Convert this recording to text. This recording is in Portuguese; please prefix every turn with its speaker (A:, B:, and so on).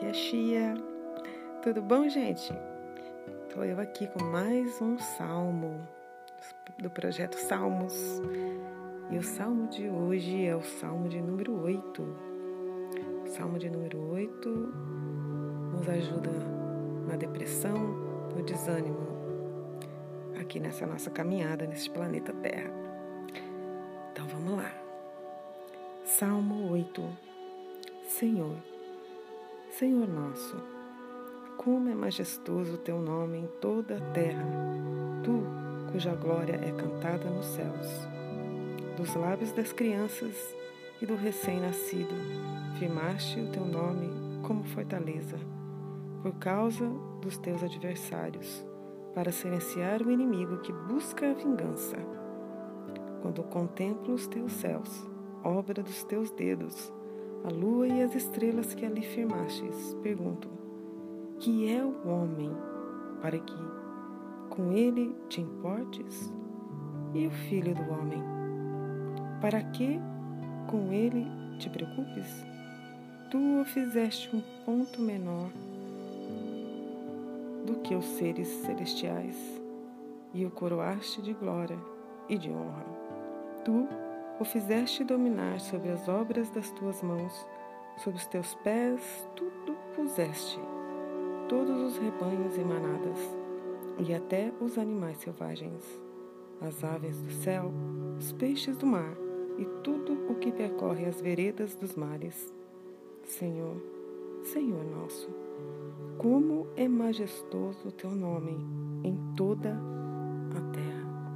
A: aqui é Chia. Tudo bom, gente? Estou eu aqui com mais um salmo do projeto Salmos. E o salmo de hoje é o salmo de número 8. O salmo de número 8 nos ajuda na depressão, no desânimo, aqui nessa nossa caminhada nesse planeta Terra. Então vamos lá. Salmo 8. Senhor, Senhor nosso, como é majestoso o teu nome em toda a terra, tu, cuja glória é cantada nos céus. Dos lábios das crianças e do recém-nascido, firmaste o teu nome como fortaleza, por causa dos teus adversários, para silenciar o inimigo que busca a vingança. Quando contemplo os teus céus, obra dos teus dedos, a lua e as estrelas que ali firmastes, pergunto: que é o homem para que com ele te importes? E o filho do homem, para que com ele te preocupes? Tu o fizeste um ponto menor do que os seres celestiais e o coroaste de glória e de honra. Tu o fizeste dominar sobre as obras das tuas mãos, sob os teus pés tudo puseste, todos os rebanhos e manadas, e até os animais selvagens, as aves do céu, os peixes do mar e tudo o que percorre as veredas dos mares. Senhor, Senhor nosso, como é majestoso o teu nome em toda a terra.